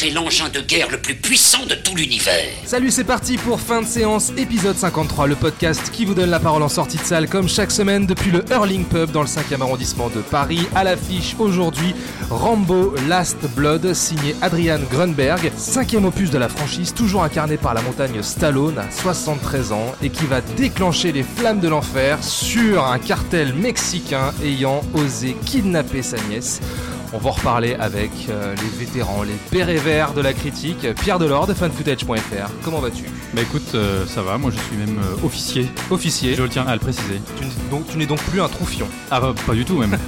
C'est l'engin de guerre le plus puissant de tout l'univers. Salut, c'est parti pour fin de séance, épisode 53, le podcast qui vous donne la parole en sortie de salle comme chaque semaine depuis le Hurling Pub dans le 5e arrondissement de Paris. À l'affiche aujourd'hui, Rambo Last Blood, signé Adrian Grunberg, cinquième opus de la franchise, toujours incarné par la montagne Stallone à 73 ans et qui va déclencher les flammes de l'enfer sur un cartel mexicain ayant osé kidnapper sa nièce. On va en reparler avec euh, les vétérans, les bérets verts de la critique. Pierre Delors de fanfootage.fr. Comment vas-tu? Bah écoute, euh, ça va, moi je suis même euh, officier. Officier. Je le tiens à le préciser. Tu, n- donc, tu n'es donc plus un troufion. Ah bah, pas du tout même.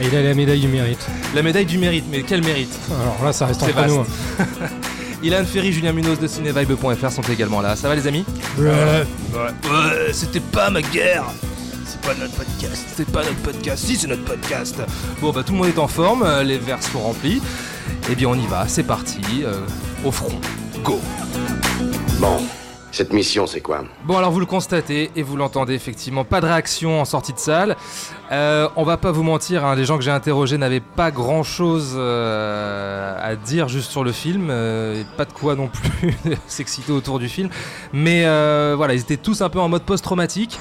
Et il a la médaille du mérite. La médaille du mérite, mais quel mérite? Alors là, ça reste C'est entre vaste. nous. hein. Ilan Ferry, Julien Munoz de cinévibe.fr sont également là. Ça va les amis? Ouais. Ouais, c'était pas ma guerre pas notre podcast. C'est pas notre podcast. Si, c'est notre podcast. Bon, bah tout le monde est en forme, euh, les verres sont remplis. Eh bien, on y va, c'est parti. euh, au front. Go Bon, cette mission, c'est quoi? Bon alors vous le constatez et vous l'entendez effectivement, pas de réaction en sortie de salle. Euh, on va pas vous mentir, hein, les gens que j'ai interrogés n'avaient pas grand chose à dire juste sur le film, euh, et pas de quoi non plus s'exciter autour du film. Mais euh, voilà, ils étaient tous un peu en mode post-traumatique.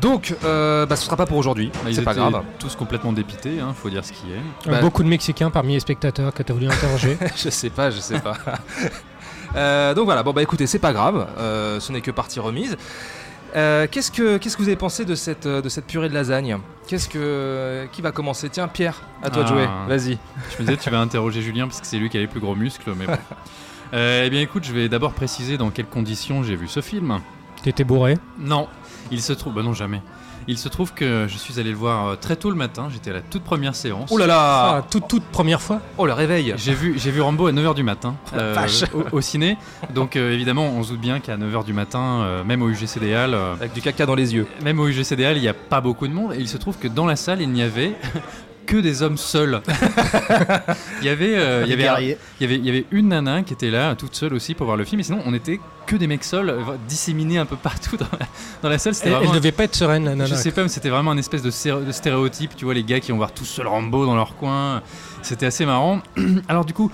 Donc, euh, bah, ce sera pas pour aujourd'hui, Ils c'est pas grave. tous complètement dépités, hein, faut dire ce qui est. Bah- Beaucoup de Mexicains parmi les spectateurs que tu as voulu interroger. je sais pas, je sais pas. Euh, donc voilà, bon bah écoutez, c'est pas grave, euh, ce n'est que partie remise. Euh, qu'est-ce que qu'est-ce que vous avez pensé de cette euh, de cette purée de lasagne? Qu'est-ce que qui va commencer? Tiens Pierre, à toi de Ah. jouer. Vas-y. Je me disais, tu vas interroger Julien parce que c'est lui qui a les plus gros muscles, mais bon. Euh, eh bien écoute, je vais d'abord préciser dans quelles conditions j'ai vu ce film. T'étais bourré? Non, il se trouve... Bah non, jamais. Il se trouve que je suis allé le voir euh, très tôt le matin, j'étais à la toute première séance. Oh là Ah, là toute, toute première fois? Oh le réveil J'ai vu, j'ai vu Rambo à 9h du matin euh, au, au ciné. Donc euh, évidemment, on se doute bien qu'à 9h du matin, euh, même au UGC Halles, euh, Avec du caca dans les yeux. même au UGC Halles, il n'y a pas beaucoup de monde. Et il se trouve que dans la salle, il n'y avait que des hommes seuls. il y avait, euh, il y avait, il y avait, il y avait une nana qui était là, toute seule aussi pour voir le film. Et sinon, on était que des mecs seuls, disséminés un peu partout dans la, dans la salle. C'était Elle, elle vraiment un- devait pas être sereine, la nana. je sais pas, mais c'était vraiment un espèce de stéréotype. Tu vois, les gars qui vont voir tout seul Rambo dans leur coin. C'était assez marrant. Alors, du coup,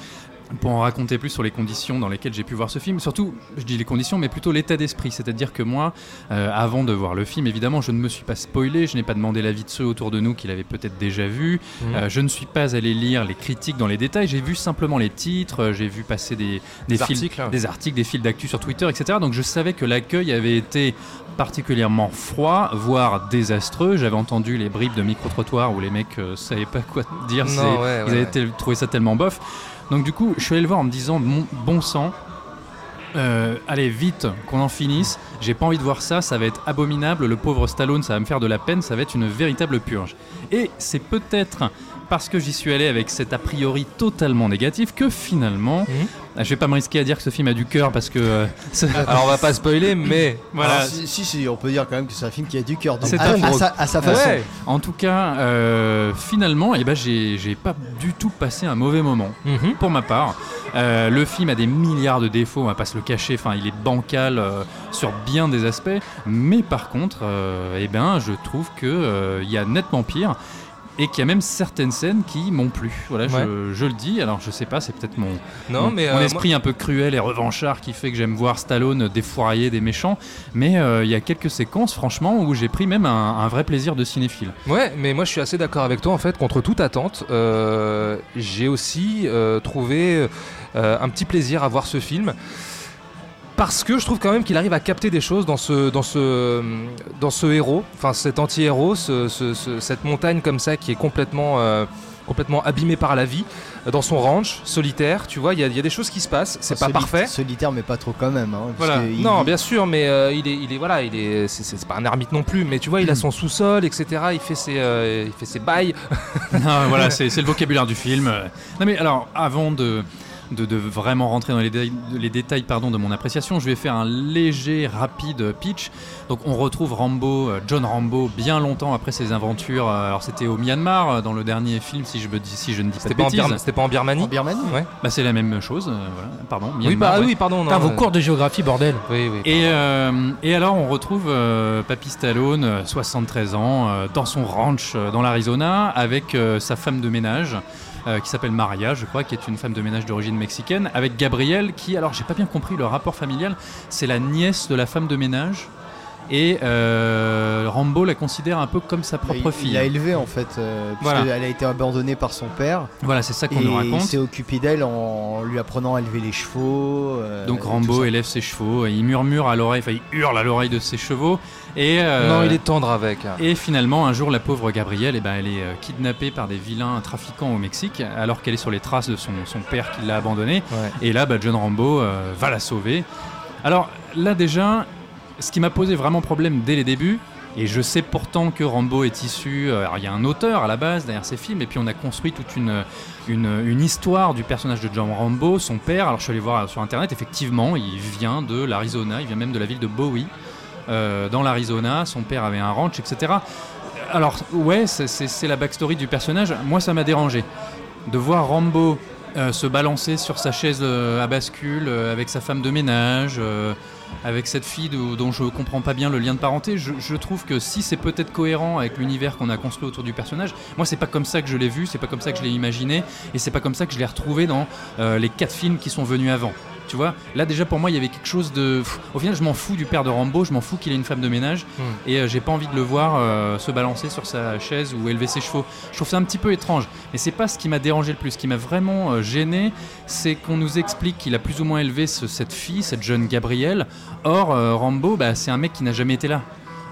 pour en raconter plus sur les conditions dans lesquelles j'ai pu voir ce film, surtout, je dis les conditions, mais plutôt l'état d'esprit. C'est-à-dire que moi, euh, avant de voir le film, évidemment, je ne me suis pas spoilé, je n'ai pas demandé l'avis de ceux autour de nous qui l'avaient peut-être déjà vu. Mhm. Euh, je ne suis pas allé lire les critiques dans les détails, j'ai vu simplement les titres, euh, j'ai vu passer des, Des fils- articles. des articles, des fils d'actu sur Twitter, etc. Donc je savais que l'accueil avait été particulièrement froid, voire désastreux. J'avais entendu les bribes de micro-trottoir où les mecs euh, savaient pas quoi dire. Non, ouais, ils avaient ouais. trouvé ça tellement bof. Donc du coup, je suis allé le voir en me disant bon, bon sang. euh, allez vite qu'on en finisse. J'ai pas envie de voir ça, ça va être abominable. Le pauvre Stallone, ça va me faire de la peine, ça va être une véritable purge. Et c'est peut-être parce que j'y suis allé avec cet a priori totalement négatif que finalement, Mhm. Ah, je vais pas me risquer à dire que ce film a du cœur parce que euh, Alors on va pas spoiler, mais voilà. Alors, si, si, si, on peut dire quand même que c'est un film qui a du cœur. donc C'est à, un à gros- sa, à sa façon. Ouais. En tout cas, euh, finalement, eh ben, j'ai j'ai pas du tout passé un mauvais moment. Mhm. Pour ma part, Euh, le film a des milliards de défauts, on va pas se le cacher. Enfin, il est bancal euh, sur bien des aspects, mais par contre, euh, eh ben, je trouve que euh, il y a nettement pire. Et qu'il y a même certaines scènes qui m'ont plu. Voilà, Ouais. je, je le dis. Alors, je sais pas, c'est peut-être mon, non mon, mais mon euh, esprit un peu cruel et revanchard qui fait que j'aime voir Stallone défourailler des méchants. Mais euh, il y a quelques séquences, franchement, où j'ai pris même un, un vrai plaisir de cinéphile. ouais, mais moi je suis assez d'accord avec toi en fait. Contre toute attente, euh, j'ai aussi trouvé un petit plaisir à voir ce film. Parce que je trouve quand même qu'il arrive à capter des choses dans ce, dans ce, dans ce héros, enfin cet anti-héros, ce- ce- ce- cette montagne comme ça qui est complètement, euh, complètement abîmée par la vie, dans son ranch, solitaire, tu vois, il y, a- il y a des choses qui se passent, c'est pas Soli- parfait. Solitaire, mais pas trop quand même. hein, Voilà. Non, bien sûr, mais euh, il est, il est, voilà, il est, c'est- pas un ermite non plus, mais tu vois, il a son sous-sol, etc. Il fait ses, euh, il fait ses bails. Non, voilà, c'est c'est le vocabulaire du film. Non mais alors, avant de de, de vraiment rentrer dans les, détails- les détails pardon, de mon appréciation, je vais faire un léger, rapide pitch. Donc on retrouve Rambo, euh, John Rambo, bien longtemps après ses aventures. euh, Alors c'était au Myanmar, euh, dans le dernier film, si je, me dis, si je ne dis pas de pas, en bêtises. C'était pas en Birmanie En Birmanie Ouais. Bah, c'est la même chose, euh, voilà. pardon. Oui, bah ouais. oui, pardon. Non, vos euh, cours de géographie, bordel. Oui, oui. Et, euh, et alors on retrouve euh, Papy Stallone, euh, 73 ans, euh, dans son ranch euh, dans l'Arizona, avec euh, sa femme de ménage, euh, qui s'appelle Maria, je crois, qui est une femme de ménage d'origine mexicaine, avec Gabrielle, qui, alors j'ai pas bien compris le rapport familial, c'est la nièce de la femme de ménage. Et euh, Rambo la considère un peu comme sa propre il, fille. il l'a élevée en fait, euh, Voilà. a été abandonnée par son père. Voilà, c'est ça qu'on et nous il raconte. s'est occupé d'elle en lui apprenant à élever les chevaux. euh, Donc Rambo élève ses chevaux, et il murmure à l'oreille, enfin il hurle à l'oreille de ses chevaux. Et, euh, Non, il est tendre avec. Et finalement, un jour, la pauvre Gabrielle, eh ben, elle est euh, kidnappée par des vilains trafiquants au Mexique, alors qu'elle est sur les traces de son, son père qui l'a abandonnée. Ouais. Et là, bah, John Rambo euh, va la sauver. Alors là déjà, ce qui m'a posé vraiment problème dès les débuts, et je sais pourtant que Rambo est issu, alors il y a un auteur à la base derrière ces films, et puis on a construit toute une, une, une histoire du personnage de John Rambo, son père. Alors je suis allé voir sur internet, effectivement, il vient de l'Arizona, il vient même de la ville de Bowie, dans l'Arizona, son père avait un ranch, etc. Alors ouais, c'est- la backstory du personnage, moi ça m'a dérangé. De voir Rambo euh, se balancer sur sa chaise euh, à bascule euh, avec sa femme de ménage, euh, avec cette fille dont je comprends pas bien le lien de parenté. Je, je trouve que si c'est peut-être cohérent avec l'univers qu'on a construit autour du personnage, moi c'est pas comme ça que je l'ai vu, c'est pas comme ça que je l'ai imaginé, et c'est pas comme ça que je l'ai retrouvé dans euh, les quatre films qui sont venus avant. Tu vois, là déjà pour moi il y avait quelque chose de. Au final, je m'en fous du père de Rambo, je m'en fous qu'il ait une femme de ménage, Hmm. et euh, j'ai pas envie de le voir euh, se balancer sur sa chaise ou élever ses chevaux. Je trouve ça un petit peu étrange, mais c'est pas ce qui m'a dérangé le plus. Ce qui m'a vraiment euh, gêné, c'est qu'on nous explique qu'il a plus ou moins élevé ce- cette fille, cette jeune Gabrielle. Or, euh, Rambo, bah, c'est un mec qui n'a jamais été là.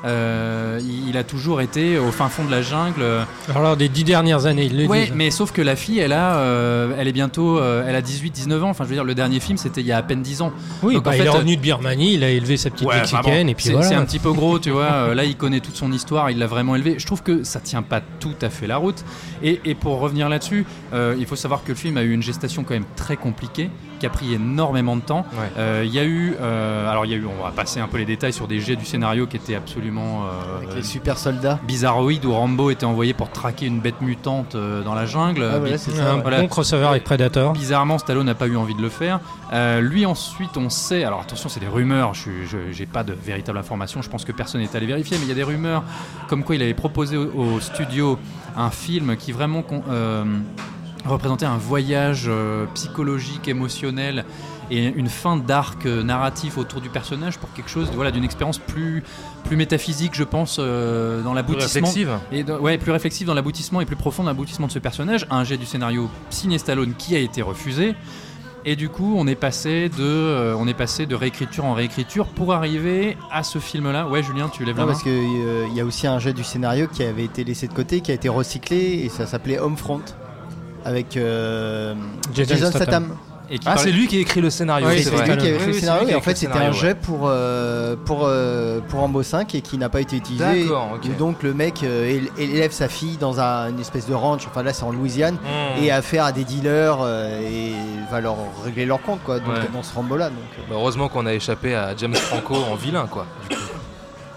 Euh, il il a toujours été au fin fond de la jungle. Alors, lors des dix dernières années, ils le Ouais, disent. mais sauf que la fille, elle a, euh, elle est bientôt, euh, elle a 18-19 ans. Enfin, je veux dire, le dernier film, c'était il y a à peine 10 ans. Oui, Donc, bah, en il fait, est euh, revenu de Birmanie, il a élevé sa petite Ouais, mexicaine, et puis c'est, voilà. c'est un petit peu gros, tu vois. Là, il connaît toute son histoire, il l'a vraiment élevé. Je trouve que ça tient pas tout à fait la route. Et, et pour revenir là-dessus, euh, il faut savoir que le film a eu une gestation quand même très compliquée, qui a pris énormément de temps. Ouais. Euh, Il y a eu, euh, alors il y a eu, on va passer un peu les détails sur des jets du scénario qui étaient absolument euh, Avec les super soldats. bizarroïdes où Rambo était envoyé pour traquer une bête mutante euh, dans la jungle. Ah, voilà, c'est un ça. ouais. Voilà. bon crossover avec Predator. Bizarrement, Stallone n'a pas eu envie de le faire. Euh, lui, ensuite, on sait. Alors attention, c'est des rumeurs. Je j'ai pas de véritable information. Je pense que personne n'est allé vérifier, mais il y a des rumeurs comme quoi il avait proposé au, au studio un film qui vraiment con- euh, représentait un voyage euh, psychologique, émotionnel et une fin d'arc euh, narratif autour du personnage pour quelque chose, voilà, d'une expérience plus plus métaphysique, je pense, euh, dans l'aboutissement. Réflexive. Et ouais, plus réflexif dans l'aboutissement et plus profond dans l'aboutissement de ce personnage. Un jet du scénario signé Stallone qui a été refusé. Et du coup, on est passé de, euh, on est passé de réécriture en réécriture pour arriver à ce film-là. Ouais, Julien, tu lèves Non, la main. parce qu'il y a aussi un jet du scénario qui avait été laissé de côté, qui a été recyclé, et ça s'appelait Homefront. Avec euh, Jason Jason Statham. Et Ah, c'est lui qui a écrit le scénario. Oui, c'est lui qui Oui, fait le oui, scénario, et qui a en fait écrit c'était un jet pour, euh, pour, euh, pour Rambo 5 et qui n'a pas été utilisé. D'accord, ok. Où donc le mec euh, élève sa fille dans un- une espèce de ranch, enfin là c'est en Louisiane, Hmm. et a affaire à des dealers euh, et va leur régler leur compte quoi, donc, Ouais. dans ce Rambo là. Donc, euh. Bah, heureusement qu'on a échappé à James Franco en vilain, quoi. du coup.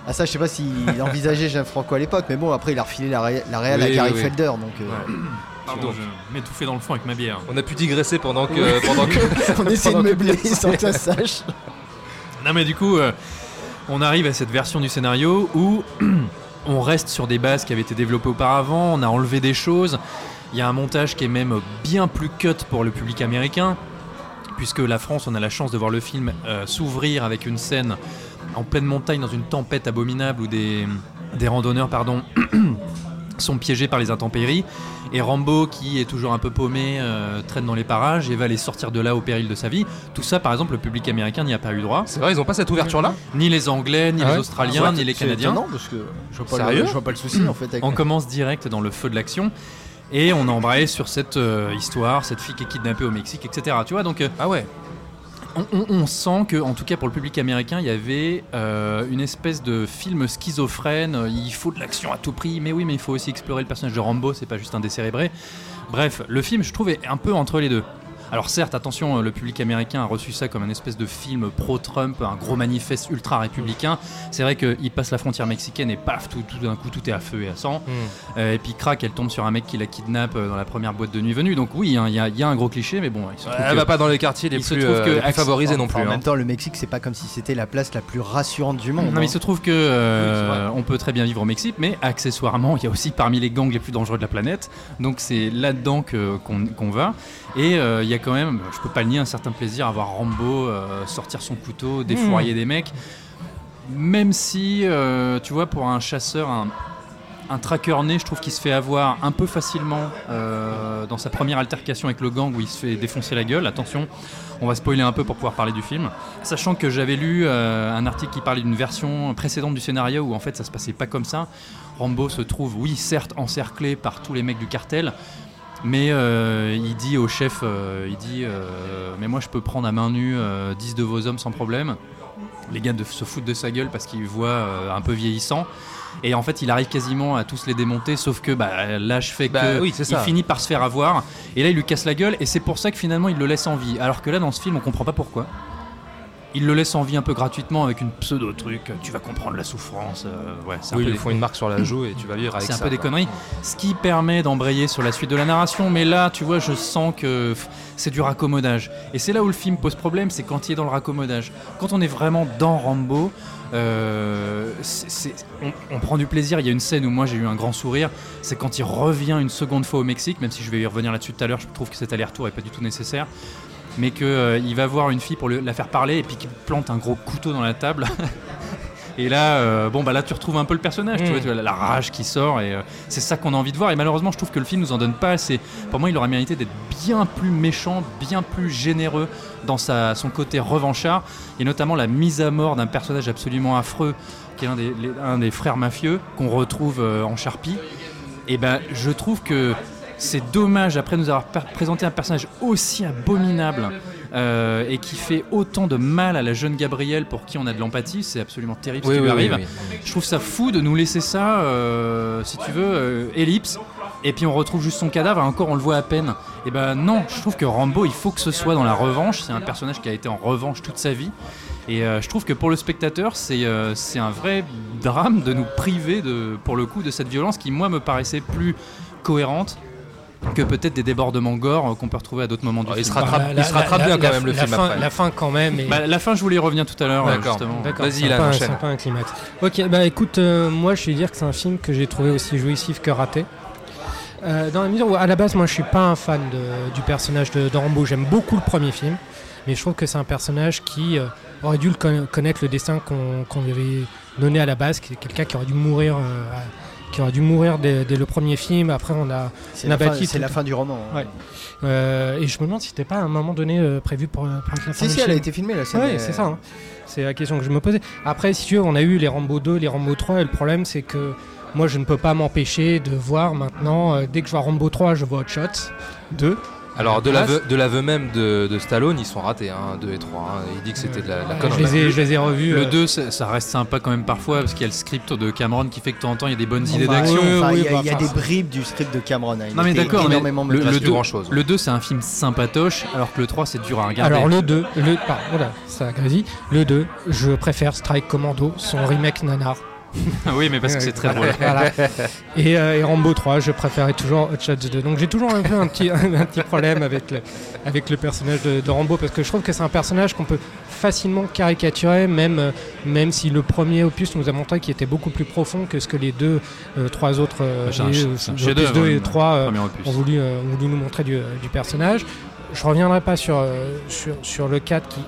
Ah ça je sais pas s'il envisageait Jean Franco à l'époque, mais bon après il a refilé la, ré- la réelle Oui, à Gary. Felder donc euh, Ouais. Pardon, je m'étouffais dans le fond avec ma bière. On a pu digresser pendant que. pendant que... on essaie de meubler sans que ça sache. Non mais du coup, euh, on arrive à cette version du scénario où on reste sur des bases qui avaient été développées auparavant, on a enlevé des choses, il y a un montage qui est même bien plus cut pour le public américain, puisque la France, on a la chance de voir le film euh, s'ouvrir avec une scène en pleine montagne dans une tempête abominable où des, des randonneurs pardon, sont piégés par les intempéries. Et Rambo, qui est toujours un peu paumé, euh, traîne dans les parages et va les sortir de là au péril de sa vie. Tout ça, par exemple, le public américain n'y a pas eu droit. C'est vrai, ils ont pas cette ouverture-là? Ni les Anglais, ni Ah les ouais Australiens, ni les Canadiens. étonnant, parce que je vois pas, Sérieux le, je vois pas le souci en fait. Avec On commence direct dans le feu de l'action. Et on embraye sur cette euh, histoire, cette fille qui est kidnappée au Mexique, etc. Tu vois, donc euh, Ah ouais. On, sent que, en tout cas pour le public américain, il y avait euh, une espèce de film schizophrène. Il faut de l'action à tout prix, mais oui, mais il faut aussi explorer le personnage de Rambo. C'est pas juste un décérébré. Bref, le film, je trouve, est un peu entre les deux. Alors certes, attention, euh, le public américain a reçu ça comme un espèce de film pro-Trump, un gros manifeste ultra républicain. C'est vrai qu'il passe la frontière mexicaine et paf, tout, tout d'un coup, tout est à feu et à sang. Euh, et puis crac, elle tombe sur un mec qui la kidnappe euh, dans la première boîte de nuit venue. Donc oui, hein, il y, a- y a un gros cliché, mais bon, il se trouve Elle que- va pas dans les quartiers les plus, trouve euh, que les plus Axe- favorisés non plus. en hein. même temps, le Mexique, c'est pas comme si c'était la place la plus rassurante du monde. Non, mais il hein. se trouve que euh, on peut très bien vivre au Mexique, mais accessoirement, il y a aussi parmi les gangs les plus dangereux de la planète. Donc c'est là-dedans qu'on va. Et euh, il y a quand même, je peux pas le nier, un certain plaisir à voir Rambo euh, sortir son couteau, défourailler des mecs. Même si, euh, tu vois, pour un chasseur, un, un tracker né, je trouve qu'il se fait avoir un peu facilement euh, dans sa première altercation avec le gang où il se fait défoncer la gueule. Attention, on va spoiler un peu pour pouvoir parler du film. Sachant que j'avais lu euh, un article qui parlait d'une version précédente du scénario où en fait ça se passait pas comme ça. Rambo se trouve, oui, certes encerclé par tous les mecs du cartel, mais euh, il dit au chef, euh, il dit, euh, mais moi je peux prendre à main nue euh, 10 de vos hommes sans problème. Les gars de, se foutent de sa gueule parce qu'ils voient un peu vieillissant. Et en fait, il arrive quasiment à tous les démonter, sauf que bah, l'âge fait Bah que oui, il finit par se faire avoir. Et là, il lui casse la gueule, et c'est pour ça que finalement, il le laisse en vie. Alors que là, dans ce film, on comprend pas pourquoi. Il le laisse en vie un peu gratuitement avec une pseudo truc. Tu vas comprendre la souffrance. euh, ouais, Oui, ils des- lui font une marque sur la joue et tu vas vivre avec c'est un ça. peu des quoi. conneries. Ce qui permet d'embrayer sur la suite de la narration. Mais là, tu vois, je sens que c'est du raccommodage. Et c'est là où le film pose problème, c'est quand il est dans le raccommodage. Quand on est vraiment dans Rambo, euh, on, on prend du plaisir. Il y a une scène où moi j'ai eu un grand sourire. C'est quand il revient une seconde fois au Mexique, même si je vais y revenir là-dessus tout à l'heure. Je trouve que cet aller-retour est pas du tout nécessaire. Mais qu'il va voir une fille pour le- la faire parler et puis qu'il plante un gros couteau dans la table. Et là, euh, bon, bah là, tu retrouves un peu le personnage, tu Mm. vois, tu vois, la, rage qui sort, et euh, c'est ça qu'on a envie de voir. Et malheureusement, je trouve que le film nous en donne pas assez. Pour moi, il aurait mérité d'être bien plus méchant, bien plus généreux dans sa, son côté revanchard, et notamment la mise à mort d'un personnage absolument affreux, qui est un des, les- un des frères mafieux, qu'on retrouve euh, en charpie. Et ben, je trouve que c'est dommage, après nous avoir présenté un personnage aussi abominable euh, et qui fait autant de mal à la jeune Gabrielle pour qui on a de l'empathie, c'est absolument terrible Oui, ce qui oui, lui arrive. oui. Je trouve ça fou de nous laisser ça, euh, si tu veux, euh, ellipse, et puis on retrouve juste son cadavre, et encore on le voit à peine. Et ben non, je trouve que Rambo, il faut que ce soit dans la revanche. C'est un personnage qui a été en revanche toute sa vie. Et euh, je trouve que pour le spectateur, c'est euh, c'est un vrai drame de nous priver, de, pour le coup, de cette violence qui, moi, me paraissait plus cohérente que peut-être des débordements gore euh, qu'on peut retrouver à d'autres moments du Oh, il film. se rattrape- Bah, il se rattrape bien quand même, le film, fin, après. La fin quand même. Et... Bah, la fin, je voulais y revenir tout à l'heure, D'accord. justement. Vas-y, un- enchaîne. C'est pas un climax. Ok, bah écoute, euh, moi je vais dire que c'est un film que j'ai trouvé aussi jouissif que raté. Euh, dans la mesure où, à la base, moi je suis pas un fan de- du personnage de, de Rambo. J'aime beaucoup le premier film, mais je trouve que c'est un personnage qui euh, aurait dû le connaître le destin qu'on qu'on lui avait donné à la base, qui est quelqu'un qui aurait dû mourir. Qui aurait dû mourir dès, dès le premier film. Après, on a on a bâti c'est la fin du roman. hein. Ouais. euh, et je me demande si c'était pas à un moment donné euh, prévu pour, pour la fin Si, du si, elle a été filmée la scène. Ouais, c'est ça. hein. C'est la question que je me posais. Après, si tu veux, on a eu les Rambo 2, les Rambo 3, et le problème, c'est que moi, je ne peux pas m'empêcher de voir maintenant, euh, dès que je vois Rambo 3, je vois Hot Shots 2. Alors, de l'aveu de l'aveu même de, de Stallone, ils sont ratés, hein, 2 et 3. hein. Il dit que c'était de la, la Euh, connerie. je, les ai, je les ai revus. Le euh, 2, ça ça reste sympa quand même parfois, parce qu'il y a le script de Cameron qui fait que de temps en temps, il y a des bonnes idées d'action. ouais, enfin, oui, il y a, bah, il y a enfin, des bribes du script de Cameron. hein. Il Non mais d'accord, mais énormément le, le plus 2, grand-chose. le 2 c'est un film sympatoche, alors que le 3 c'est dur à regarder. Alors le 2, le, pardon, voilà, ça. Le 2, je préfère Strike Commando, son remake nanar. oui, mais parce que c'est très drôle. Voilà. Et, euh, et Rambo 3, je préférais toujours Hot Shots 2. Donc j'ai toujours un peu un petit, un petit problème avec le, avec le personnage de, de Rambo parce que je trouve que c'est un personnage qu'on peut facilement caricaturer, même, euh, même si le premier opus nous a montré qu'il était beaucoup plus profond que ce que les deux, euh, trois autres, euh, un les, opus chef-d'œuvre, 2 et hein, 3 Premier opus. ont voulu, ont voulu nous montrer du, du personnage. Je reviendrai pas sur, sur, sur le 4 qui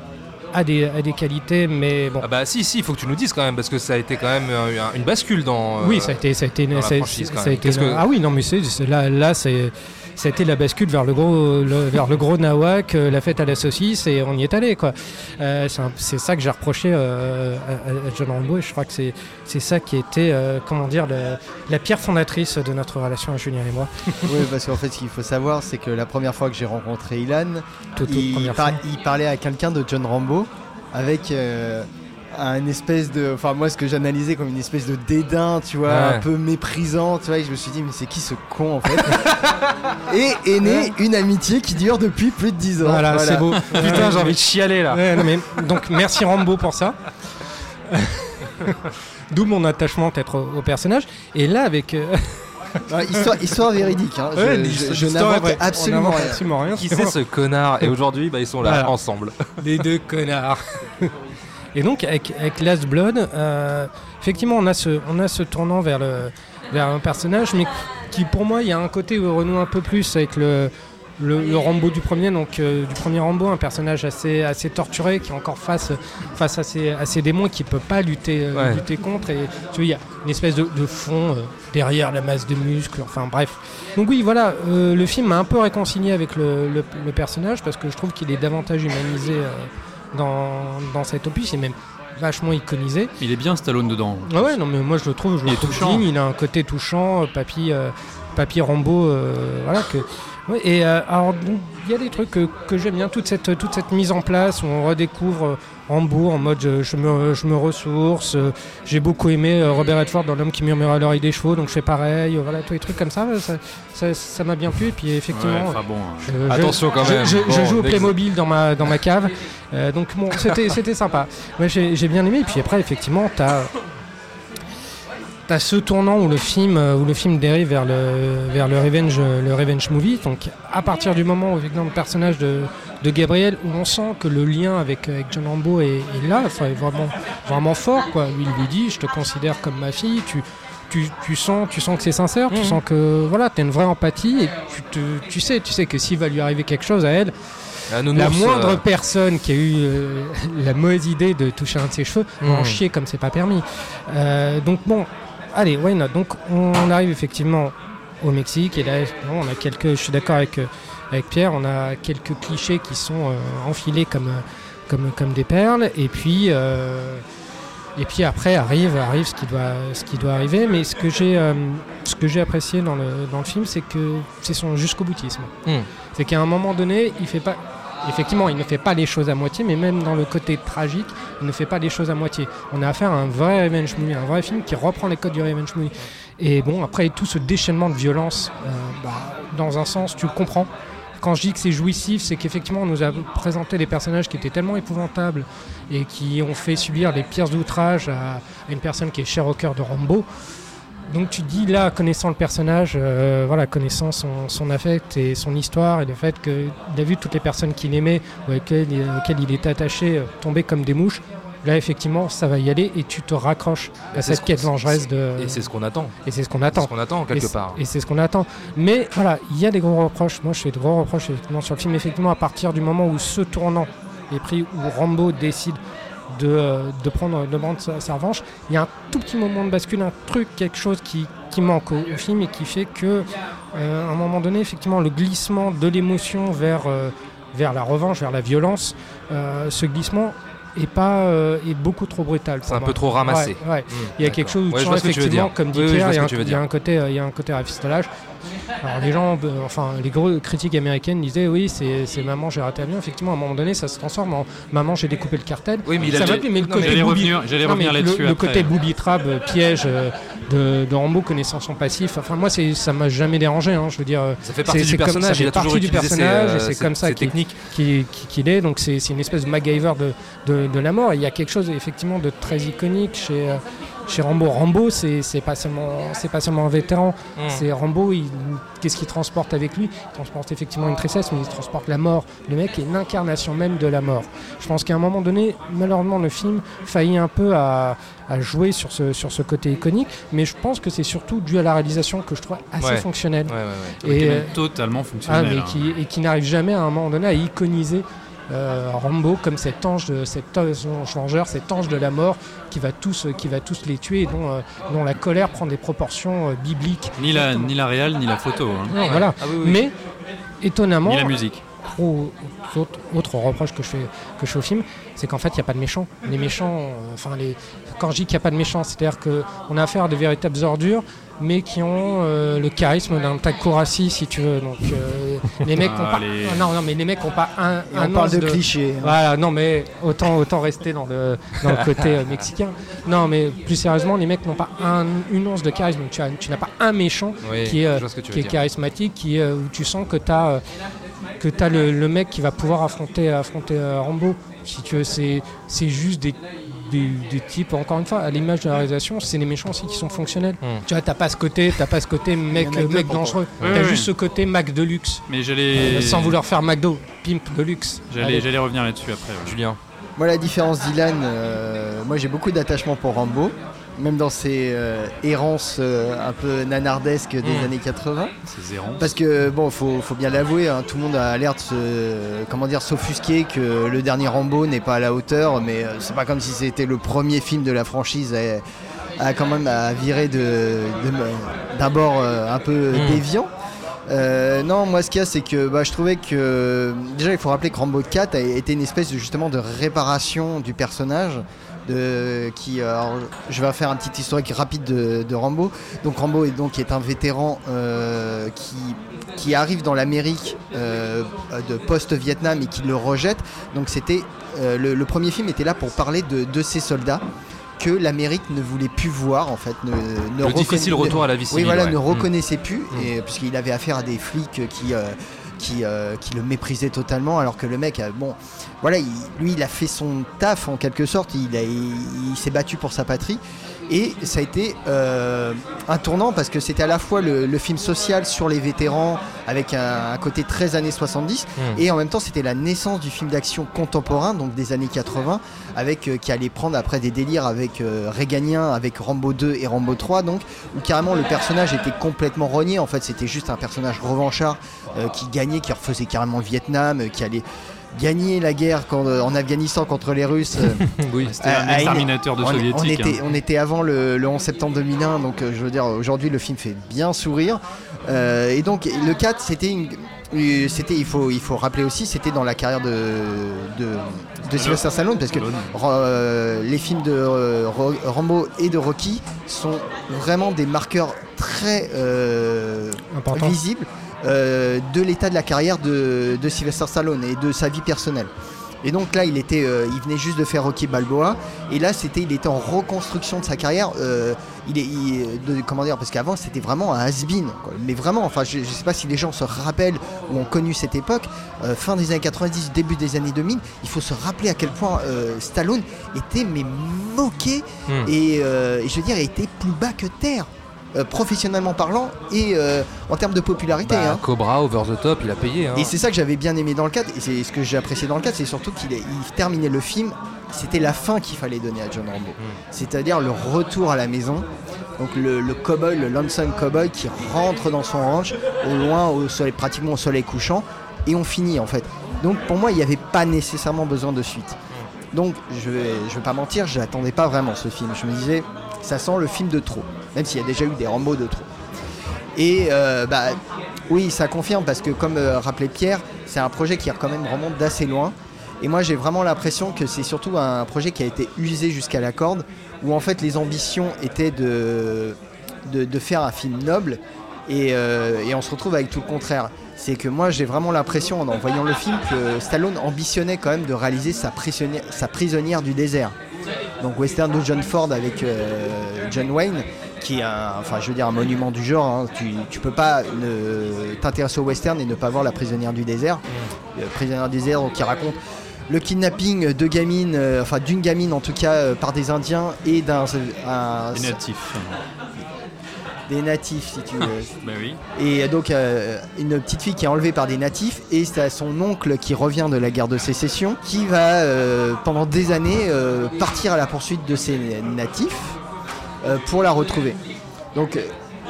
a des, a des qualités, mais bon. Ah bah si, si, il faut que tu nous dises quand même, parce que ça a été quand même euh, un- une bascule dans... euh, Oui, ça a été, ça a été, ça a- ça été- ah oui, non, mais c'est c'est- là, là, c'est, ça a été la bascule vers le gros, le- vers le gros nawak, euh, la fête à la saucisse, et on y est allé, quoi. Euh, c'est ça que j'ai reproché euh, à, à John Rambo, et je crois que c'est, c'est ça qui était, euh, comment dire, la, la pierre fondatrice de notre relation à Julien et moi. Oui, parce qu'en fait, ce qu'il faut savoir, c'est que la première fois que j'ai rencontré Ilan, Toute, il, par- parlait à quelqu'un de John Rambo avec euh, un espèce de. Enfin, moi, ce que j'analysais comme une espèce de dédain, tu vois, Ouais. un peu méprisant, tu vois, et je me suis dit, mais c'est qui ce con en fait? Et est née une amitié qui dure depuis plus de 10 ans. Voilà, c'est beau. Putain, j'ai envie de chialer là. Ouais, non, mais, donc merci Rambo pour ça. D'où mon attachement peut-être au, au personnage. Et là avec euh, histoire, histoire véridique, hein. je, Ouais, je- n'invente absolument absolument rien. Qui c'est ce connard? Et aujourd'hui, bah, ils sont là Voilà. ensemble. Les deux connards. Et donc avec, avec Last Blood, euh, effectivement on a ce, on a ce tournant vers, le, vers un personnage, mais qui pour moi il y a un côté où il renoue un peu plus avec le, le, le Rambo du premier, donc euh, du premier Rambo, un personnage assez, assez torturé qui est encore face, face à, ses, à ses démons qui ne peut pas lutter, euh, Ouais. lutter contre. Et tu vois, il y a une espèce de, de fond euh, derrière la masse de muscles, enfin bref. Donc oui, voilà, le film m'a un peu réconcilié avec le, le- le personnage parce que je trouve qu'il est davantage humanisé dans, dans cet opus, il est même vachement iconisé. Il est bien Stallone dedans. Ah ouais, non mais moi je le trouve, je Il le trouve touchant. digne, il a un côté touchant, euh, papy, euh, papy Rambo, euh, voilà que. ouais, et euh, alors il y a des trucs que, que j'aime bien, toute cette, toute cette mise en place où on redécouvre euh, Rambo en mode je, je me, je me ressource. euh, J'ai beaucoup aimé euh, Robert Redford dans L'homme qui murmure à l'oreille des chevaux, donc je fais pareil, euh, voilà tous les trucs comme ça, ça m'a bien plu. Et puis Ouais, effectivement, bon. je- Attention quand même. Je, Bon, joue au. Playmobil dans ma, dans ma cave. Euh, donc bon, c'était, sympa. Moi j'ai, bien aimé. Et puis après, effectivement, t'as, t'as ce tournant où le film, où le film dérive vers le, vers le revenge, le revenge movie. Donc à partir du moment où le personnage de, de Gabriel, où on sent que le lien avec, avec John Rambo est, est là, enfin, est vraiment, vraiment fort. Quoi. Lui, il lui dit, je te considère comme ma fille. Tu, tu, tu sens, tu sens que c'est sincère, tu Mhm. sens que voilà, tu as une vraie empathie et tu, te, tu sais, tu sais que s'il va lui arriver quelque chose à elle, La, moindre euh, personne qui a eu euh, la mauvaise idée de toucher un de ses cheveux va en Mhm. chier comme c'est pas permis. Euh, donc bon, allez, why not? Donc on arrive effectivement au Mexique et là, on a quelques, je suis d'accord avec, avec Pierre, on a quelques clichés qui sont euh, enfilés comme, comme, comme des perles et puis euh, et puis après arrive, arrive ce qui doit, ce qui doit arriver. Mais ce que j'ai, euh, ce que j'ai apprécié dans le, dans le film, c'est que c'est son jusqu'au boutisme. Hmm. C'est qu'à un moment donné, il fait pas. Effectivement, il ne fait pas les choses à moitié, mais même dans le côté tragique, il ne fait pas les choses à moitié. On a affaire à un vrai revenge movie, un vrai film qui reprend les codes du revenge movie. Et bon, après tout ce déchaînement de violence, euh, bah, dans un sens, tu le comprends. Quand je dis que c'est jouissif, c'est qu'effectivement, on nous a présenté des personnages qui étaient tellement épouvantables et qui ont fait subir les pires outrages à, une personne qui est chère au cœur de Rambo. Donc tu dis là, connaissant le personnage, euh, connaissant son, son affect et son histoire et le fait qu'il a vu toutes les personnes qu'il aimait ou auxquelles, auxquelles il était attaché euh, tomber comme des mouches, là effectivement ça va y aller et tu te raccroches à cette ce quête vengeresse de... Et c'est ce qu'on attend. Et c'est ce qu'on attend. ce qu'on attend Et quelque c'est- part. Et c'est ce qu'on attend. Mais voilà, il y a des gros reproches. Moi, je fais de gros reproches effectivement sur le film. Effectivement, à partir du moment où ce tournant est pris, où Rambo décide de, euh, de prendre, de prendre sa, sa revanche, il y a un tout petit moment de bascule, un truc, quelque chose qui, qui manque au, au film et qui fait que, euh, à un moment donné, effectivement, le glissement de l'émotion vers, euh, vers la revanche, vers la violence, euh, ce glissement est pas euh, est beaucoup trop brutal. C'est un moi. peu trop ramassé. Ouais, ouais. Hmm, Il y a d'accord. quelque chose où Ouais, tu sens effectivement, comme dit Oui, Pierre, il y, a un- côté, euh, il y a un côté rafistolage. Alors les gens, euh, enfin les gros critiques américaines disaient oui, c'est maman j'ai raté l'avion. Effectivement, à un moment donné, ça se transforme en maman j'ai découpé le cartel. Oui, mais il a mais le Non, côté J'allais booby- revenir, j'allais non, mais revenir le- là-dessus le, après. côté booby trap, euh, piège euh, de, de Rambo connaissant son passif. Enfin moi, c'est ça m'a jamais dérangé. hein, je veux dire, Ça fait partie c'est- du personnage. ça fait il a toujours du personnage, euh, et c'est comme ça qu'il- qui- qui- qu'il est. Donc c'est c'est une espèce de MacGyver de, de, de la mort. Et il y a quelque chose effectivement de très iconique chez, euh, chez Rambo. Rambo, c'est pas seulement c'est pas seulement un vétéran. Hmm. C'est Rambo. Qu'est-ce qu'il transporte avec lui? Il transporte effectivement une tristesse, mais il transporte la mort. Le mec est l'incarnation même de la mort. Je pense qu'à un moment donné, malheureusement, le film faillit un peu à, à jouer sur ce, sur ce côté iconique, mais je pense que c'est surtout dû à la réalisation que je trouve assez Ouais. fonctionnelle Ouais, ouais, ouais. Qui est et, même totalement ah, fonctionnel. mais hein. qui, et qui n'arrive jamais à un moment donné à iconiser euh, Rambo comme cet ange, de, cet ange vengeur, cet ange de la mort qui va tous, qui va tous les tuer et dont, euh, dont la colère prend des proportions euh, bibliques. Ni la, ni la réal, ni la photo. hein. Non, voilà. Ah oui, oui. Mais étonnamment, Ni la musique. autre, autre reproche que je fais que je fais au film, c'est qu'en fait il n'y a pas de méchants. Les méchants, enfin les, quand je dis qu'il n'y a pas de méchants, c'est-à-dire qu'on a affaire à de véritables ordures, mais qui ont euh, le charisme d'un Takurasi si tu veux. Donc euh, les mecs ont pas, ah, non non mais les mecs ont pas un, un on parle de, clichés. hein. voilà, non mais autant, autant rester dans le, dans le côté euh, mexicain. Non mais plus sérieusement, les mecs n'ont pas un- une once de charisme. Tu, as- tu n'as pas un méchant Oui, qui est, euh, qui charismatique, qui euh, où tu sens que tu as, que as le, le mec qui va pouvoir affronter, affronter euh, Rambo. Si tu veux, c'est c'est juste des, des, des types, encore une fois, à l'image de la réalisation, c'est les méchants aussi qui sont fonctionnels. Hmm. Tu vois, t'as pas ce côté, t'as pas ce côté mec, mec dangereux. Ouais, t'as juste ce côté Mac de luxe. Mais j'allais. Euh, sans vouloir faire McDo, pimp de luxe. J'allais, j'allais revenir là-dessus après. ouais. Julien. Moi, la différence d'Ilan, euh, moi j'ai beaucoup d'attachement pour Rambo, même dans ses euh, errances euh, un peu nanardesques des Mm. années 80. C'est zéro. Parce que, bon, faut, faut bien l'avouer, hein, tout le monde a l'air de se, comment dire, s'offusquer que le dernier Rambo n'est pas à la hauteur, mais euh, c'est pas comme si c'était le premier film de la franchise à, à quand même à virer de, de- d'un bord euh, un peu Mm. déviant. Euh, non, moi ce qu'il y a, c'est que bah, je trouvais que déjà il faut rappeler que Rambo 4 a été une espèce de, justement de réparation du personnage. De, qui, euh, alors, je vais faire un petit historique rapide de, de Rambo. Donc Rambo est donc est un vétéran euh, qui, qui arrive dans l'Amérique euh, de post-Vietnam et qui le rejette. Donc c'était euh, le, le premier film était là pour parler de, de ces soldats que l'Amérique ne voulait plus voir en fait. Ne, ne Le difficile retour à la vie oui, civile. voilà, ouais. ne Mm. reconnaissait plus, et, puisqu'il avait affaire à des flics qui, qui, euh, qui le méprisaient totalement, alors que le mec, bon, voilà, il- lui, il a fait son taf en quelque sorte, il s'est battu pour sa patrie, et ça a été euh, un tournant parce que c'était à la fois le, le film social sur les vétérans, avec un, un côté très années 70, Mm. et en même temps, c'était la naissance du film d'action contemporain, donc des années 80, avec euh, qui allait prendre après des délires avec euh, Réganien, avec Rambo 2 et Rambo 3, donc où carrément le personnage était complètement renié. En fait, c'était juste un personnage revanchard euh, qui gagnait, qui refaisait carrément le Vietnam, qui allait gagner la guerre quand- euh, en Afghanistan contre les Russes. euh, Oui. C'était un exterminateur de on, on soviétique. était, hein. on était avant le, le 11 septembre 2001, donc euh, je veux dire, aujourd'hui le film fait bien sourire. Euh, et donc le 4, c'était une. C'était, il faut, il faut rappeler aussi, c'était dans la carrière de, de, de Sylvester Stallone, parce que euh, les films de euh, Rambo et de Rocky sont vraiment des marqueurs très euh, visibles euh, de l'état de la carrière de, de Sylvester Stallone et de sa vie personnelle. Et donc là, il était, euh, il venait juste de faire Rocky Balboa, et là, c'était, il était en reconstruction de sa carrière. euh, il est, il- de- comment dire, parce qu'avant, c'était vraiment un has-been, quoi. mais vraiment. Enfin, je, je sais pas si les gens se rappellent ou ont connu cette époque, euh, fin des années 90, début des années 2000. Il faut se rappeler à quel point Stallone était mais moqué Mm. et, euh, et je veux dire, était plus bas que terre. Euh, professionnellement parlant et euh, en termes de popularité. Bah, hein. Cobra, Over the Top, il a payé. hein. Et c'est ça que j'avais bien aimé dans le 4, et c'est ce que j'ai apprécié dans le 4, c'est surtout qu'il il terminait le film, c'était la fin qu'il fallait donner à John Rambo. C'est-à-dire le retour à la maison, donc le, le cowboy, le lonesome cowboy qui rentre dans son ranch, au loin, au soleil, pratiquement au soleil couchant, et on finit en fait. Donc pour moi, il n'y avait pas nécessairement besoin de suite. Donc je vais, je vais pas mentir, je n'attendais pas vraiment ce film. Je me disais, ça sent le film de trop, même s'il y a déjà eu des Rambo de trop. Et euh, bah, oui, ça confirme parce que comme euh, rappelait Pierre, c'est un projet qui quand même remonte d'assez loin. Et moi j'ai vraiment l'impression que c'est surtout un projet qui a été usé jusqu'à la corde, où en fait les ambitions étaient de, de, faire un film noble, et, euh, et on se retrouve avec tout le contraire. C'est que moi j'ai vraiment l'impression en voyant le film que Stallone ambitionnait quand même de réaliser sa prisonnière du désert. Donc western de John Ford avec euh, John Wayne, qui est un, enfin je veux dire un monument du genre. hein. Tu, tu peux pas ne- t'intéresser au western et ne pas voir la prisonnière du désert. Euh, prisonnière du désert donc, qui raconte le kidnapping de gamines, euh, enfin d'une gamine en tout cas euh, par des Indiens et d'un un- Les natifs. Des natifs si tu veux. Bah oui. Et donc euh, une petite fille qui est enlevée par des natifs et c'est son oncle qui revient de la guerre de sécession qui va euh, pendant des années euh, partir à la poursuite de ces natifs euh, pour la retrouver. Donc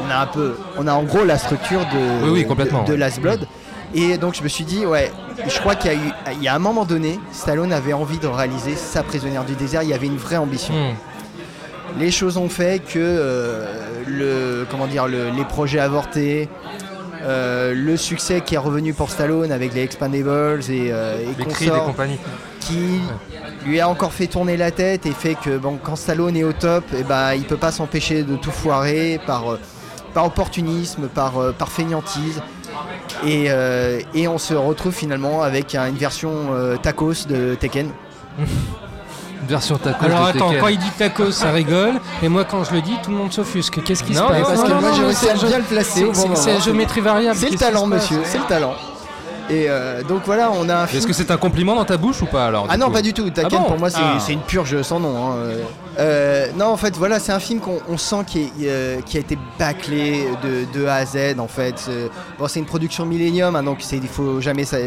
on a un peu, on a en gros la structure de, Oui, oui, complètement, de, de. Last Blood. Et donc je me suis dit ouais, je crois qu'il y a eu, il y a un moment donné, Stallone avait envie de réaliser sa prisonnière du désert. Il y avait une vraie ambition Hmm. Les choses ont fait que euh, le comment dire le- les projets avortés euh, le succès qui est revenu pour Stallone avec les Expandables et, euh, et Les consorts, compagnies. qui lui a encore fait tourner la tête et fait que bon, quand Stallone est au top, et ben, il peut pas s'empêcher de tout foirer par, par opportunisme, par, par fainéantise. Et, et on se retrouve finalement avec un- une version tacos de Tekken. Version tacos Alors attends, quand il dit tacos, ça rigole. Et moi, quand je le dis, tout le monde s'offusque. Qu'est-ce qui se passe non, parce que moi j'ai réussi à bien le placer C'est la géométrie variable. C'est le talent, monsieur, c'est le talent. Et euh, donc voilà, on a un film Est-ce que c'est un compliment dans ta bouche ou pas alors Ah non, coup pas du tout. Tekken bon pour moi c'est Ah. c'est une purge sans nom. hein. Euh, non, en fait, voilà, c'est un film qu'on on sent qui, est, euh, qui a été bâclé de, de A à Z. En fait, C'est- bon, c'est une production Millennium, hein, donc il faut jamais ça,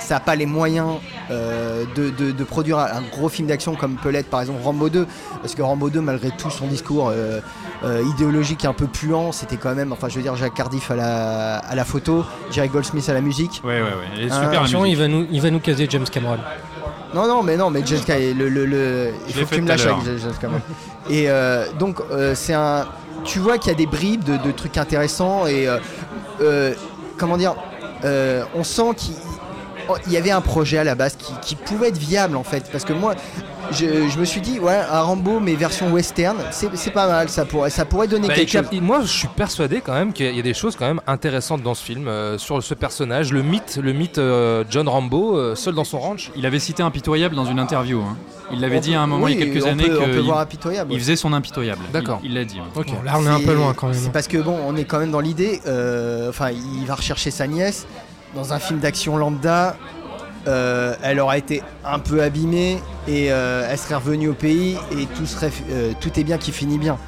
ça, a pas les moyens euh, de, de- de produire un gros film d'action comme peut l'être par exemple Rambo 2, parce que Rambo 2, malgré tout son discours euh, euh, idéologique un peu puant, c'était quand même, enfin, je veux dire, Jacques Cardiff à la, à la photo, Jerry Goldsmith à la musique. Ouais, ouais, ouais. Elle est Ah, super Attention, musique. il va nous, il va nous caser James Cameron. Non, non, mais non, mais James Cameron, le, le, le- il Je faut que fait tu me tout à lâches l'heure. avec James Cameron. Et euh, donc, euh, c'est un. Tu vois qu'il y a des bribes de, de trucs intéressants et. euh, euh, comment dire euh, On sent qu'il oh, il y avait un projet à la base qui, qui pouvait être viable en fait. Parce que moi, je, je me suis dit, ouais, un Rambo, mais version western, c'est pas mal, ça pourrait, ça pourrait donner Bah, quelque chose. Moi, je suis persuadé quand même qu'il y a des choses quand même intéressantes dans ce film euh, sur ce personnage, le mythe, le mythe euh, John Rambo, euh, seul dans son ranch. Il avait cité impitoyable dans une interview. hein. Il l'avait dit à un moment oui, il y a quelques on années peut, on peut voir qu'il impitoyable. il faisait son impitoyable. D'accord. Il l'a dit. ouais. Bon, là, on est un peu C'est- loin quand même. C'est parce que bon, on est quand même dans l'idée. euh, Enfin, il va rechercher sa nièce dans un film d'action lambda. Euh, elle aura été un peu abîmée et euh, elle serait revenue au pays et euh, tout est bien qui finit bien.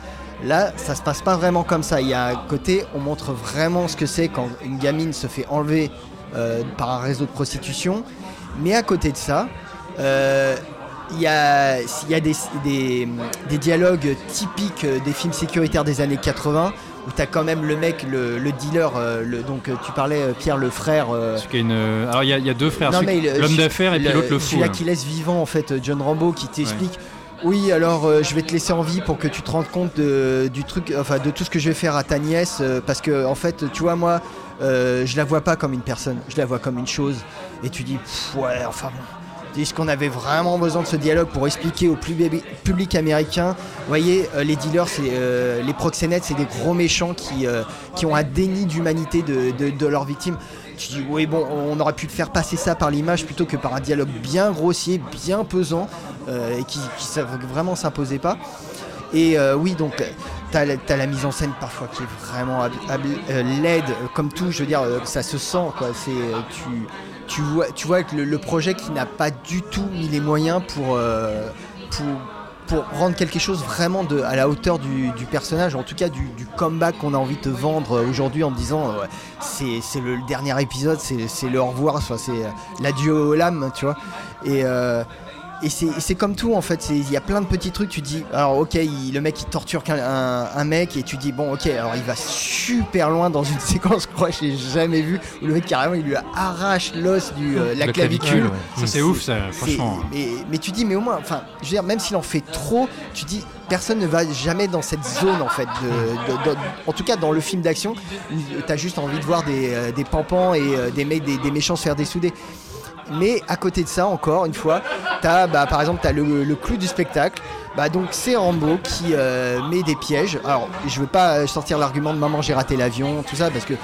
Là, ça se passe pas vraiment comme ça. Il y a côté, on montre vraiment ce que c'est quand une gamine se fait enlever par un réseau de prostitution. Mais à côté de ça, il y a, des, dialogues typiques des films sécuritaires des années 80 où tu as quand même le mec, le, le dealer, euh, le, donc euh, tu parlais euh, Pierre le frère. a une- Alors il y, a- il y a deux frères. L'homme d'affaires et puis l'autre le fou. Celui-là là. qui laisse vivant en fait John Rambo qui t'explique oui alors euh, je vais te laisser en vie pour que tu te rendes compte de, du truc enfin de tout ce que je vais faire à ta nièce euh, parce que en fait tu vois moi euh, je la vois pas comme une personne je la vois comme une chose et tu dis pff, ouais enfin bon est-ce qu'on avait vraiment besoin de ce dialogue pour expliquer au public américain Vous voyez, euh, les dealers, euh, les proxénètes, c'est des gros méchants qui, euh, ont un déni d'humanité de, de, leurs victimes. Tu dis, oui, bon, on aurait pu faire passer ça par l'image plutôt que par un dialogue bien grossier, bien pesant, et qui, qui vraiment s'imposait pas. Et oui, donc, t'as t'as la mise en scène parfois qui est vraiment laide, comme tout, je veux dire, ça se sent, quoi. Tu, vois, tu vois que le, projet qui n'a pas du tout mis les moyens pour, euh, pour, rendre quelque chose vraiment à la hauteur du, personnage, en tout cas du, comeback qu'on a envie de te vendre euh, aujourd'hui en disant euh, c'est, c'est le, dernier épisode, c'est, c'est le au revoir, c'est l'adieu aux lames, tu vois. Et, et c'est, comme tout en fait, c'est- il y a plein de petits trucs, tu dis, alors ok, il- le mec il torture un, un mec et tu dis, bon ok, alors il va super loin dans une séquence que moi j'ai jamais vu, où le mec carrément il lui arrache l'os du euh, la, La clavicule. clavicule, ouais. Ça c'est ouf ça, franchement. Mais, mais tu dis, mais au moins, enfin, je veux dire, même s'il en fait trop, tu dis, personne ne va jamais dans cette zone en fait. De, de- de- en tout cas, dans le film d'action, où t'as juste envie de voir des, euh, des pampans et euh, des mecs, des, des méchants se faire dessouder. Mais à côté de ça, encore une fois, t'as, bah, par exemple, t'as le, le clou du spectacle. Bah donc c'est Rambo qui euh, met des pièges. Alors je veux pas sortir l'argument de maman j'ai raté l'avion, tout ça parce que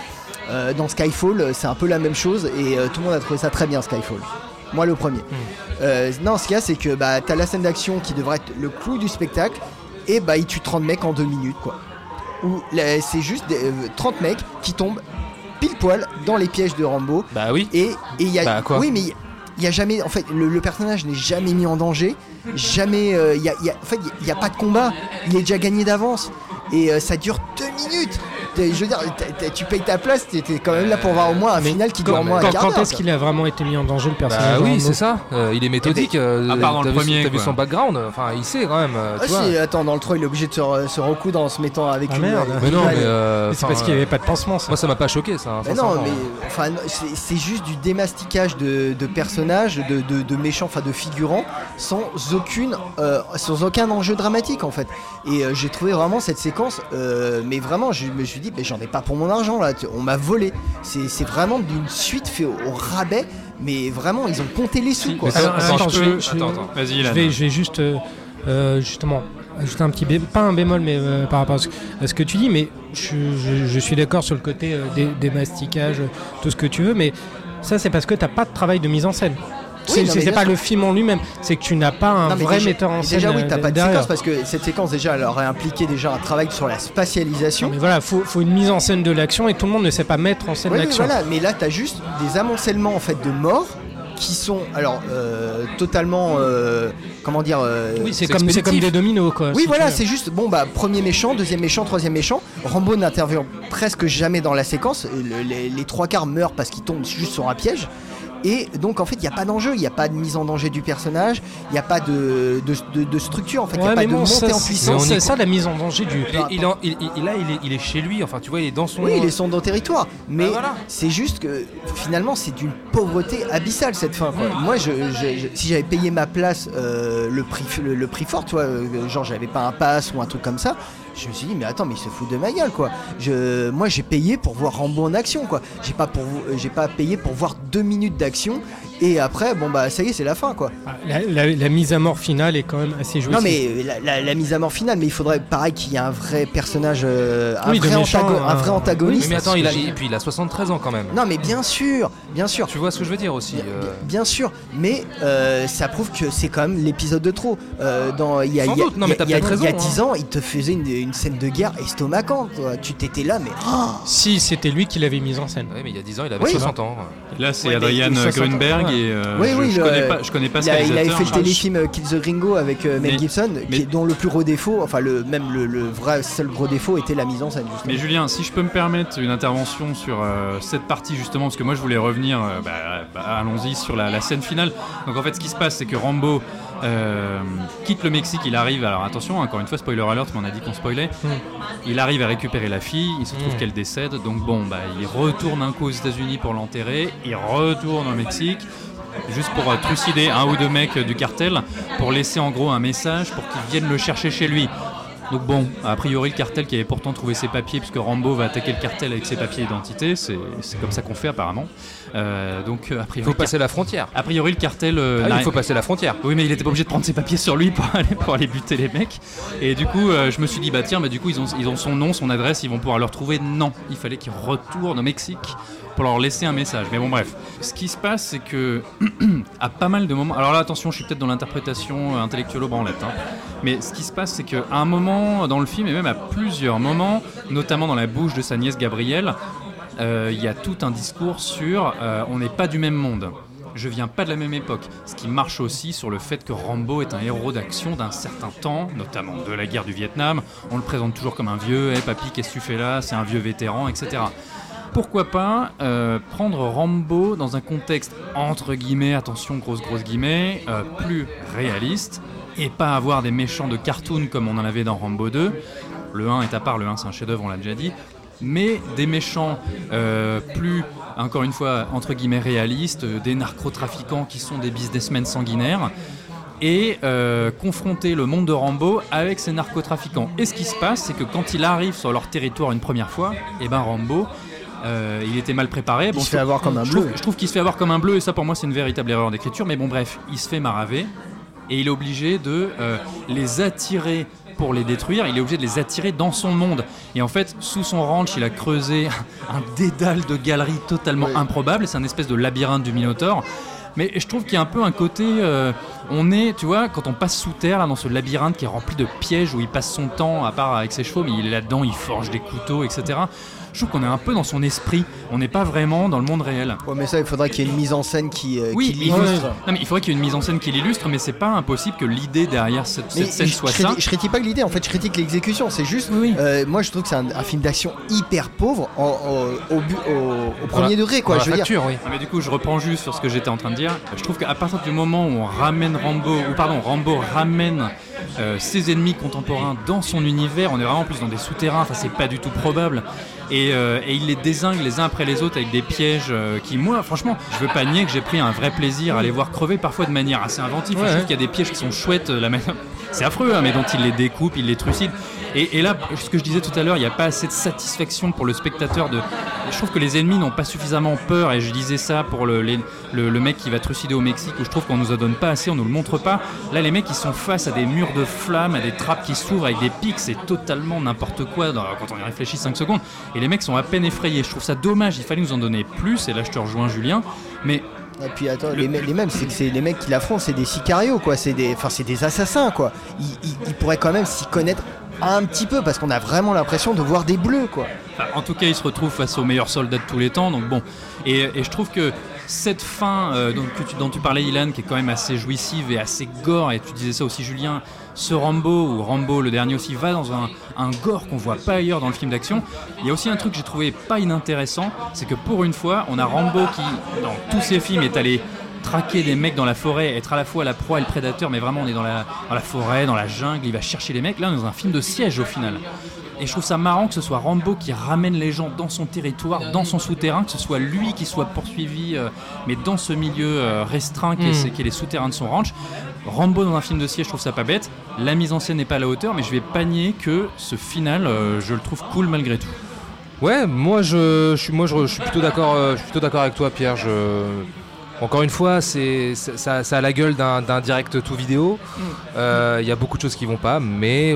euh, dans Skyfall c'est un peu la même chose et euh, tout le monde a trouvé ça très bien Skyfall. Moi le premier. Euh, non ce qu'il y a c'est que bah, t'as la scène d'action qui devrait être le clou du spectacle et bah il tue 30 mecs en deux minutes quoi. Où c'est juste des, euh, 30 mecs qui tombent pile poil dans les pièges de Rambo. Bah oui. et il y a Bah, quoi oui mais il y a jamais en fait le, le personnage n'est jamais mis en danger. Jamais euh, il y a, y a- en fait il y a pas de combat. Il est déjà gagné d'avance. Et euh, ça dure deux minutes. T'es- je veux dire tu payes ta place t'es t'es quand même là pour voir au moins un final qui dure au moins un Quand, quart quand est-ce qu'il a vraiment été mis en danger le personnage Bah oui, c'est ça. Euh, il est méthodique. euh, à part dans le premier, T'as vu son background. Enfin, il sait quand même. euh, Ah, tu attends dans le 3 il est obligé de se, re- se recoudre en se mettant avec Ah, une merde. Mais non, mais. euh, c'est enfin, parce qu'il n'y avait pas de pansement ça. Moi, ça m'a pas choqué, ça. hein, Mais non, mais enfin, non, c'est c'est juste du démasticage de, de personnages, de, de- de méchants, enfin de figurants, sans aucune, euh, sans aucun enjeu dramatique en fait. Et euh, j'ai trouvé vraiment cette séquence, euh, mais vraiment, je me suis dit, mais j'en ai pas pour mon argent là, on m'a volé. C'est c'est vraiment d'une suite fait au, au rabais, mais vraiment, ils ont compté les sous quoi. Mais ça- Alors, attends, attends, je peux- vais- je vais- attends, attends. Vas-y, Je Ilan. vais, je vais juste, euh, euh, justement, ajouter un petit, bé- pas un bémol, mais euh, par rapport à ce, à ce que tu dis, mais je, je- je suis d'accord sur le côté euh, des, des mastiquages, tout ce que tu veux, mais ça c'est parce que t'as pas de travail de mise en scène. C'est pas le film en lui-même, c'est que tu n'as pas un Non, vrai déjà- metteur en scène. Déjà, oui, t'as euh, pas de derrière. séquence parce que cette séquence, déjà, elle aurait impliqué déjà un travail sur la spatialisation. Non, mais voilà, faut, faut une mise en scène de l'action et tout le monde ne sait pas mettre en scène oui, l'action. voilà, mais là, t'as juste des amoncellements en fait de morts qui sont alors euh, totalement euh, comment dire euh, Oui, c'est comme, des dominos quoi. oui si voilà c'est juste bon bah premier méchant deuxième méchant troisième méchant Rambo n'intervient presque jamais dans la séquence Le- les, les trois quarts meurent parce qu'ils tombent juste sur un piège et donc en fait il n'y a pas d'enjeu il n'y a pas de mise en danger du personnage il n'y a pas de, de, de- de structure en fait il n'y a pas de montée ça, en puissance c'est ça la mise en danger du. Et il, en- il- il- là, il est, il est chez lui. Enfin, tu vois, il est dans son. Oui, il est sur ton territoire. Mais Bah voilà. c'est juste que finalement, c'est d'une pauvreté abyssale cette fin. quoi. Moi, je, je- je- si j'avais payé ma place euh, le, prix, le, le prix fort, tu vois, euh, genre j'avais pas un pass ou un truc comme ça, je me suis dit, mais attends, mais il se fout de ma gueule, quoi. Moi, j'ai payé pour voir Rambo en action, quoi. J'ai pas, euh, j'ai pas payé pour voir deux minutes d'action et après, bon, bah ça y est, c'est la fin, quoi. Ah, La, la- la mise à mort finale est quand même assez jouissive. Non mais la, la- la mise à mort finale, mais il faudrait pareil qu'il y ait un vrai personnage, euh, un, Oui, vrai méchant, antago- un un- vrai Oui, antagoniste. mais attends, il a, et puis il a 73 ans quand même. Non mais bien sûr, bien sûr. Tu vois ce que je veux dire aussi. Bien, euh, bien sûr, mais euh, ça prouve que c'est quand même l'épisode de trop. Euh, dans, il y a, il y a- doute, non, il y a- mais t'as il y a- peut-être il y a raison, 10 ans, il te faisait une, une scène de guerre estomacante. toi. Tu t'étais là, mais oh, Si c'était lui qui l'avait mise en scène. ouais, mais il y a 10 ans, il avait Oui. 60 ans. Là, c'est Ouais, Adrian Grunberg ouais. et euh, Oui, je, oui, je le- connais pas, je connais pas ce il, a, il avait réalisateur. fait le téléfilm Kill the Gringo avec euh, Mel Mais- Gibson, mais- dont le plus gros défaut, enfin le même le, le vrai seul gros défaut était la mise en scène. Justement. Mais Julien, si je peux me permettre une intervention sur euh, cette partie justement, parce que moi je voulais revenir, euh, bah, bah, allons-y sur la, la scène finale. Donc en fait, ce qui se passe, c'est que Rambo euh, quitte le Mexique, il arrive. Alors attention, encore une fois, spoiler alert, mais on a dit qu'on spoilait. Il arrive à récupérer la fille, il se trouve Mm. qu'elle décède. Donc bon, bah, il retourne un coup aux États-Unis pour l'enterrer, il retourne au Mexique. Juste pour euh, trucider un ou deux mecs euh, du cartel, pour laisser en gros un message pour qu'ils viennent le chercher chez lui. Donc bon, a priori le cartel qui avait pourtant trouvé ses papiers, puisque Rambo va attaquer le cartel avec ses papiers d'identité, c'est comme ça qu'on fait apparemment. Euh, donc euh, a Il priori, faut passer la frontière. a priori le cartel... euh, Ah oui, il faut passer la frontière. oui, mais il était pas obligé de prendre ses papiers sur lui pour aller, pour aller buter les mecs. Et du coup, je me suis dit, bah tiens, bah, du coup, ils ont, ils ont son nom, son adresse, ils vont pouvoir le retrouver. Non, il fallait qu'ils retournent au Mexique pour leur laisser un message. Mais bon, bref. Ce qui se passe, c'est que, à pas mal de moments. Alors là, attention, je suis peut-être dans l'interprétation intellectuelle au branlette. hein. Mais ce qui se passe, c'est qu'à un moment dans le film, et même à plusieurs moments, notamment dans la bouche de sa nièce Gabrielle, il y a tout un discours sur euh, on n'est pas du même monde. Je viens pas de la même époque. Ce qui marche aussi sur le fait que Rambo est un héros d'action d'un certain temps, notamment de la guerre du Vietnam. On le présente toujours comme un vieux, hé papy, qu'est-ce que tu fais là? C'est un vieux vétéran, etc. Pourquoi pas euh, prendre Rambo dans un contexte entre guillemets, attention grosse grosse guillemets, euh, plus réaliste et pas avoir des méchants de cartoon comme on en avait dans Rambo 2. Le 1 est à part, le 1 c'est un chef-d'œuvre, on l'a déjà dit mais des méchants euh, plus, encore une fois, entre guillemets réalistes, euh, des narcotrafiquants qui sont des businessmen sanguinaires, et euh, confronter le monde de Rambo avec ces narcotrafiquants. Et ce qui se passe, c'est que quand il arrive sur leur territoire une première fois, et ben Rambo, euh, il était mal préparé. Il Bon, se fait avoir comme un je bleu. trouve, je trouve qu'il se fait avoir comme un bleu, et ça pour moi c'est une véritable erreur d'écriture, mais bon bref, il se fait maraver, et il est obligé de euh, les attirer pour les détruire, il est obligé de les attirer dans son monde. Et en fait, sous son ranch, il a creusé un dédale de galeries totalement Oui. improbable, c'est un espèce de labyrinthe du Minotaure. Mais je trouve qu'il y a un peu un côté. euh, on est, tu vois, quand on passe sous terre, là, dans ce labyrinthe qui est rempli de pièges où il passe son temps, à part avec ses chevaux, mais il est là-dedans, il forge des couteaux, etc. Je trouve qu'on est un peu dans son esprit. On n'est pas vraiment dans le monde réel. Ouais, mais ça, il faudrait qu'il y ait une mise en scène qui, euh, Oui, qui l'illustre. Non, mais il faudrait qu'il y ait une mise en scène qui l'illustre, mais c'est pas impossible que l'idée derrière cette, scène je, soit je ça. critique, je critique pas l'idée, en fait, je critique l'exécution. C'est juste, Oui. euh, moi, je trouve que c'est un, un film d'action hyper pauvre en- en- au, bu- au- au premier Voilà. degré, quoi. Je dire, oui. Ah, Mais du coup, je reprends juste sur ce que j'étais en train de dire. Je trouve qu'à partir du moment où on ramène Rambo, ou pardon, Rambo ramène euh, ses ennemis contemporains dans son univers, on est vraiment plus dans des souterrains, enfin c'est pas du tout probable. Et euh, et il les désingue les uns après les autres avec des pièges euh, qui, moi, franchement, je veux pas nier que j'ai pris un vrai plaisir à les voir crever parfois de manière assez inventive. Ouais, je trouve ouais. qu'il y a des pièges qui sont chouettes. euh, La manière- C'est affreux, hein, mais dont il les découpe, il les trucide. Et, là, ce que je disais tout à l'heure, il n'y a pas assez de satisfaction pour le spectateur. De... Je trouve que les ennemis n'ont pas suffisamment peur, et je disais ça pour le, mec qui va trucider au Mexique, où je trouve qu'on nous en donne pas assez, on nous le montre pas. Là, les mecs, ils sont face à des murs de flammes, à des trappes qui s'ouvrent avec des pics, c'est totalement n'importe quoi quand on y réfléchit 5 secondes. Et les mecs sont à peine effrayés. Je trouve ça dommage, il fallait nous en donner plus, et là, je te rejoins, Julien. Mais Et puis attends, les, me- les mêmes, c'est que c'est les mecs qui l'affrontent, c'est des sicarios quoi, c'est des, enfin c'est des assassins quoi. Ils, ils- ils pourraient quand même s'y connaître un petit peu parce qu'on a vraiment l'impression de voir des bleus quoi. Enfin, en tout cas, il se retrouve face aux meilleurs soldats de tous les temps. Donc bon, et, et je trouve que cette fin euh, dont, tu, dont tu parlais, Ilan, qui est quand même assez jouissive et assez gore, et tu disais ça aussi, Julien, ce Rambo ou Rambo, le dernier aussi, va dans un, un gore qu'on voit pas ailleurs dans le film d'action. Il y a aussi un truc que j'ai trouvé pas inintéressant, c'est que pour une fois, on a Rambo qui, dans tous ses films, est allé traquer des mecs dans la forêt, être à la fois la proie et le prédateur, mais vraiment on est dans la, dans la forêt, dans la jungle, il va chercher les mecs. Là, on est dans un film de siège au final. Et je trouve ça marrant que ce soit Rambo qui ramène les gens dans son territoire, dans son souterrain, que ce soit lui qui soit poursuivi, euh, mais dans ce milieu euh, restreint qui, est, Mm. qui est les souterrains de son ranch. Rambo dans un film de siège, je trouve ça pas bête. La mise en scène n'est pas à la hauteur, mais je vais pas nier que ce final, euh, je le trouve cool malgré tout. Ouais, moi je, je suis, moi je, je suis plutôt d'accord, euh, je suis plutôt d'accord avec toi, Pierre. Je, encore une fois, c'est, ça, ça a la gueule d'un, direct tout vidéo. Euh, Il y a beaucoup de choses qui vont pas, mais,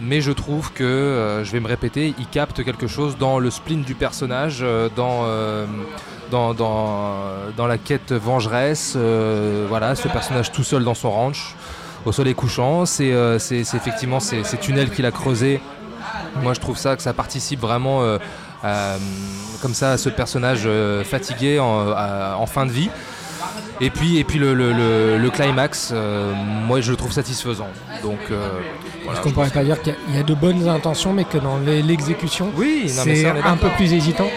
mais je trouve que, euh, je vais me répéter, il capte quelque chose dans le spleen du personnage, dans, dans, dans, dans la quête vengeresse. euh, voilà, ce personnage tout seul dans son ranch, au soleil couchant, c'est, euh, effectivement ces, ces tunnels qu'il a creusés. Moi, je trouve ça que ça participe vraiment euh, comme ça à ce personnage euh, fatigué en, fin de vie. Et puis, et puis le, le- le- le climax, moi, je le trouve satisfaisant. Donc, voilà, Est-ce qu'on pourrait pas dire qu'il y a- il y, a de bonnes intentions, mais que dans l'e- l'exécution, Oui, c'est un peu plus hésitant,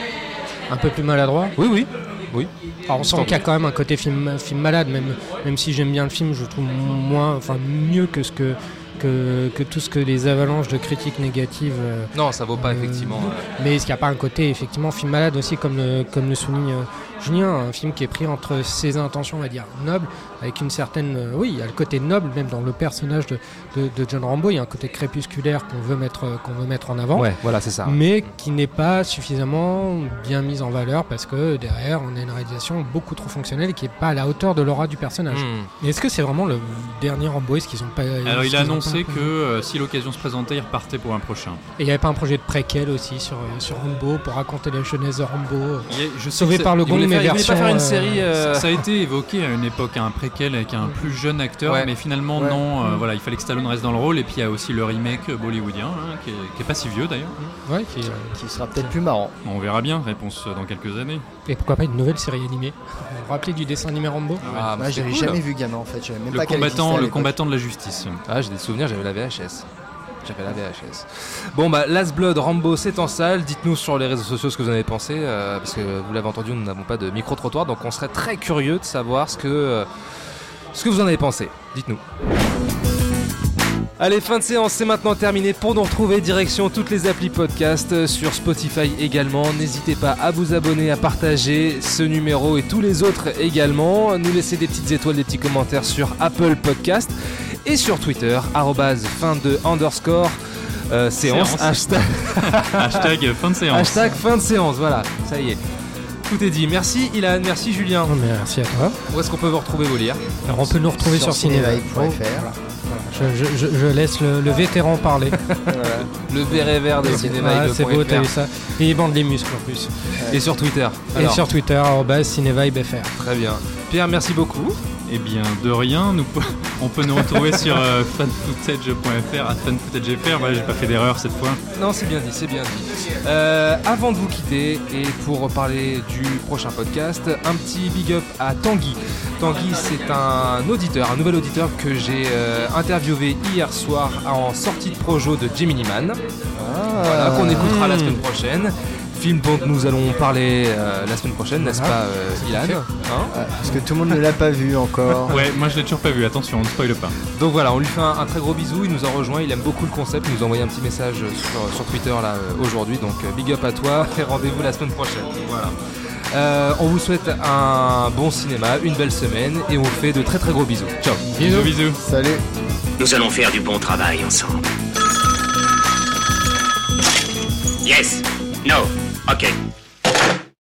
un peu plus maladroit Oui, oui. Oui. Alors on sent qu'il y a quand même un côté film, film malade, même, même si j'aime bien le film, je trouve moins, enfin mieux que ce que, que, que tout ce que les avalanches de critiques négatives. euh, Non, ça vaut pas, Euh, effectivement. mais est-ce qu'il n'y a pas un côté effectivement film malade aussi, comme le, comme le souligne euh, Julien, un film qui est pris entre ses intentions, on va dire, nobles, avec une certaine... euh, oui, il y a le côté noble, même dans le personnage de, de, de John Rambo, il y a un côté crépusculaire qu'on veut, mettre, euh, qu'on veut mettre en avant. Ouais, voilà, c'est ça. mais qui n'est pas suffisamment bien mise en valeur parce que derrière on a une réalisation beaucoup trop fonctionnelle et qui n'est pas à la hauteur de l'aura du personnage. Et Est-ce que c'est vraiment le dernier Rambo? Est-ce qu'ils ont pas Alors, il a annoncé que euh, si l'occasion se présentait, il repartait pour un prochain. Et il n'y avait pas un projet de préquel aussi sur, sur Rambo pour raconter la jeunesse de Rambo je sais Sauvé par le Il gong, voulait mais faire, il voulait pas faire une euh, série. euh, Ça a été évoqué à une époque, un préquel avec un plus jeune acteur, Ouais. mais finalement Ouais. non. euh, voilà, il fallait que Stallone reste dans le rôle, et puis il y a aussi le remake bollywoodien, hein, qui, est, qui est pas si vieux d'ailleurs. Ouais, qui- Qui sera peut-être plus marrant. On verra bien, réponse euh, dans quelques années. Et pourquoi pas une nouvelle série animée? Vous vous rappelez du dessin animé Rambo? Ah, Moi, mais j'avais cool. jamais vu gamin en fait. Même Le pas combattant, le combattant de la justice. Ah, j'ai des souvenirs, j'avais la VHS. J'avais la VHS. Bon, bah, Last Blood, Rambo, c'est en salle. Dites-nous sur les réseaux sociaux ce que vous en avez pensé. euh, parce que vous l'avez entendu, nous n'avons pas de micro-trottoir. Donc, on serait très curieux de savoir ce que, euh, ce que vous en avez pensé. Dites-nous. Allez, fin de séance, c'est maintenant terminé. Pour nous retrouver, direction toutes les applis podcast euh, sur Spotify également. N'hésitez pas à vous abonner, à partager ce numéro et tous les autres également. Nous laisser des petites étoiles, des petits commentaires sur Apple Podcast et sur Twitter, arrobase fin de underscore euh, séance, Séance. hashtag, Hashtag fin de séance. hashtag fin de séance. Voilà, ça y est. Tout est dit. Merci Ilan, merci Julien. Mais Merci à toi. Où est-ce qu'on peut vous retrouver vos lire Alors on peut nous retrouver sur, Sur. Je, je- je- je laisse le, le vétéran parler. Le béret vert de Ah, c'est beau, t'as vu ça. Et il bande les muscles en plus. et sur Twitter. Et sur Twitter, cinévibefr. Très bien. Pierre, merci beaucoup. Eh bien, de rien, nous, on peut nous retrouver sur euh, fanfootage.fr, à fanfootage.fr. Voilà, j'ai pas fait d'erreur cette fois. Non, c'est bien dit, c'est bien dit. Euh, avant de vous quitter et pour parler du prochain podcast, un petit big up à Tanguy. Tanguy, c'est un auditeur, un nouvel auditeur que j'ai euh, interviewé hier soir en sortie de projo de Gemini Man. Voilà, qu'on écoutera la semaine prochaine. Film dont nous allons parler euh, la semaine prochaine, n'est-ce Voilà. pas, euh, Ilan Hein parce que tout le monde ne l'a pas vu encore. Ouais, moi je l'ai toujours pas vu, attention, on ne spoil pas. Donc voilà, on lui fait un, un très gros bisou, il nous a rejoint, il aime beaucoup le concept, il nous a envoyé un petit message sur, sur Twitter là euh, aujourd'hui, donc big up à toi et rendez-vous la semaine prochaine. Voilà. Euh, on vous souhaite un bon cinéma, une belle semaine et on vous fait de très très gros bisous. Ciao Bisous, bisous. Salut. Nous allons faire du bon travail ensemble. Yes. No. Ok.